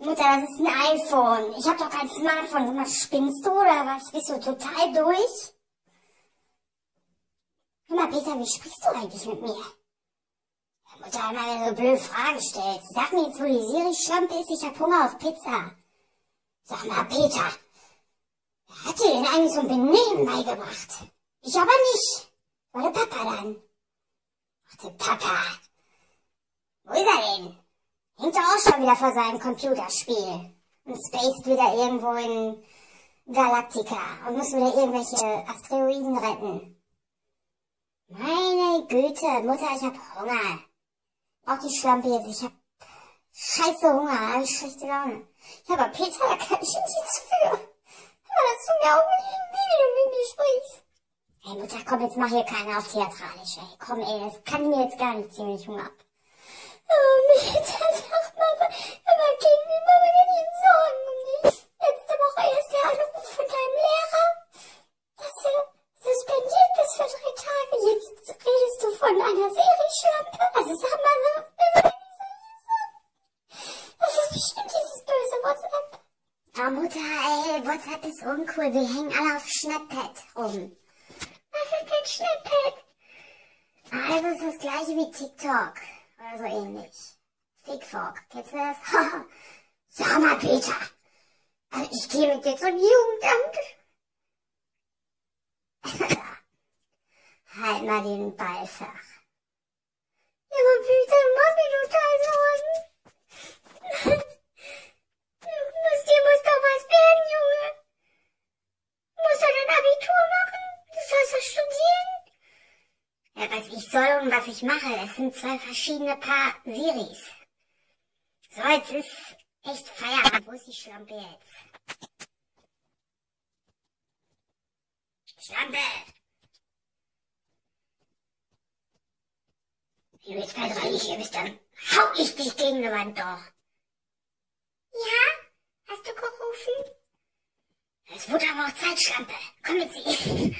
Mutter, das ist ein iPhone. Ich hab doch kein Smartphone. Sag mal, spinnst du oder was? Bist du total durch? Hör mal, Peter, wie sprichst du eigentlich mit mir? Mutter, immer wenn du so blöde Fragen stellst. Sag mir jetzt, wo die Siri-Schlampe ist. Ich hab Hunger auf Pizza. Sag mal, Peter, wer hat dir denn eigentlich so ein Benehmen beigebracht? Ich aber nicht. War der Papa dann. Ach, der Papa. Wo ist er denn? Hängt er auch schon wieder vor seinem Computerspiel. Und spaced wieder irgendwo in Galactica und muss wieder irgendwelche Asteroiden retten. Meine Güte, Mutter, ich hab Hunger. Auch die Schlampe jetzt, ich hab scheiße Hunger, hab ich schlechte Laune. Ja, aber Peter, da kann ich nichts für. Aber das tut mir auch nicht weh, wie du mit mir sprichst. Hey Mutter, komm, jetzt mach hier keine auf theatralisch, ey. Komm, ey, das kann mir jetzt gar nicht ziemlich Hunger ab. Oh, Peter, sag mal, aber Kind, wie machen wir denn jetzt Sorgen um dich? Letzte Woche erst der Anruf von deinem Lehrer, dass du suspendiert bist für drei Tage. Jetzt redest du von einer Serieschlampe. Also sag mal, so, wie soll ich sagen? Das ist bestimmt dieses böse WhatsApp. Oh, Mutter, ey, WhatsApp ist uncool. Wir hängen alle auf Snapchat rum. Was ist denn? Ah, das ist das gleiche wie TikTok. Oder so ähnlich. TikTok. Kennst du das? Sag mal, Peter. Also ich gehe mit dir zum Jugendamt. halt mal den Ball flach. Ja, aber Peter, du machst mich total Sorgen. Aus dir muss doch was werden, Junge. Du musst doch dein Abitur machen. Du sollst doch studieren. Ja, was ich soll und was ich mache, das sind zwei verschiedene Paar Siris. So, jetzt ist echt Feierabend. Wo ist die Schlampe jetzt? Schlampe! Wenn du jetzt bei drei nicht hier bist, dann hau ich dich gegen die Wand doch. Ja? Hast du gerufen? Es wurde aber auch Zeit, Schlampe. Komm mit sie.